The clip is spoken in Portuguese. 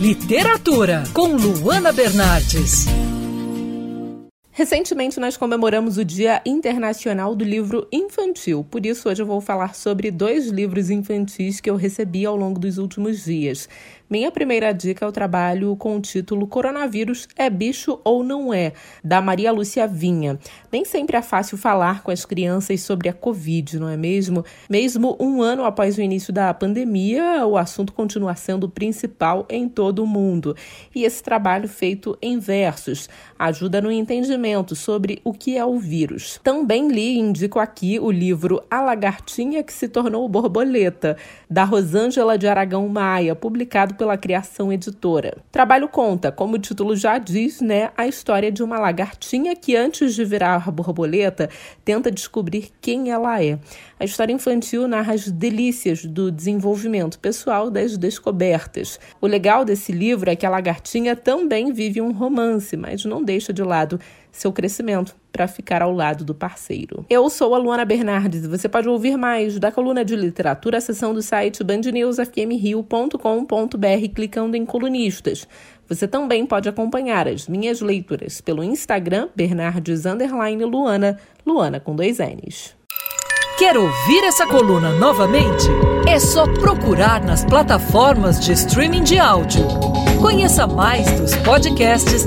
Literatura, com Luana Bernardes. Recentemente nós comemoramos o Dia Internacional do Livro Infantil, por isso hoje eu vou falar sobre dois livros infantis que eu recebi ao longo dos últimos dias. Minha primeira dica é o trabalho com o título Coronavírus é bicho ou não é, da Maria Lúcia Vinha. Nem sempre é fácil falar com as crianças sobre a Covid, não é mesmo? Mesmo um ano após o início da pandemia, o assunto continua sendo principal em todo o mundo. E esse trabalho feito em versos ajuda no entendimento sobre o que é o vírus. Também li e indico aqui o livro A Lagartinha que se tornou borboleta, da Rosângela de Aragão Maia, publicado pela Criação Editora. O trabalho conta, como o título já diz, né, a história de uma lagartinha que antes de virar borboleta tenta descobrir quem ela é. A história infantil narra as delícias do desenvolvimento pessoal das descobertas. O legal desse livro é que a lagartinha também vive um romance, mas não deixa de lado seu crescimento para ficar ao lado do parceiro. Eu sou a Luana Bernardes e você pode ouvir mais da coluna de literatura acessando o site bandnewsfmrio.com.br clicando em colunistas. Você também pode acompanhar as minhas leituras pelo Instagram Bernardes Luana, Luana com dois N's. Quer ouvir essa coluna novamente? É só procurar nas plataformas de streaming de áudio. Conheça mais dos podcasts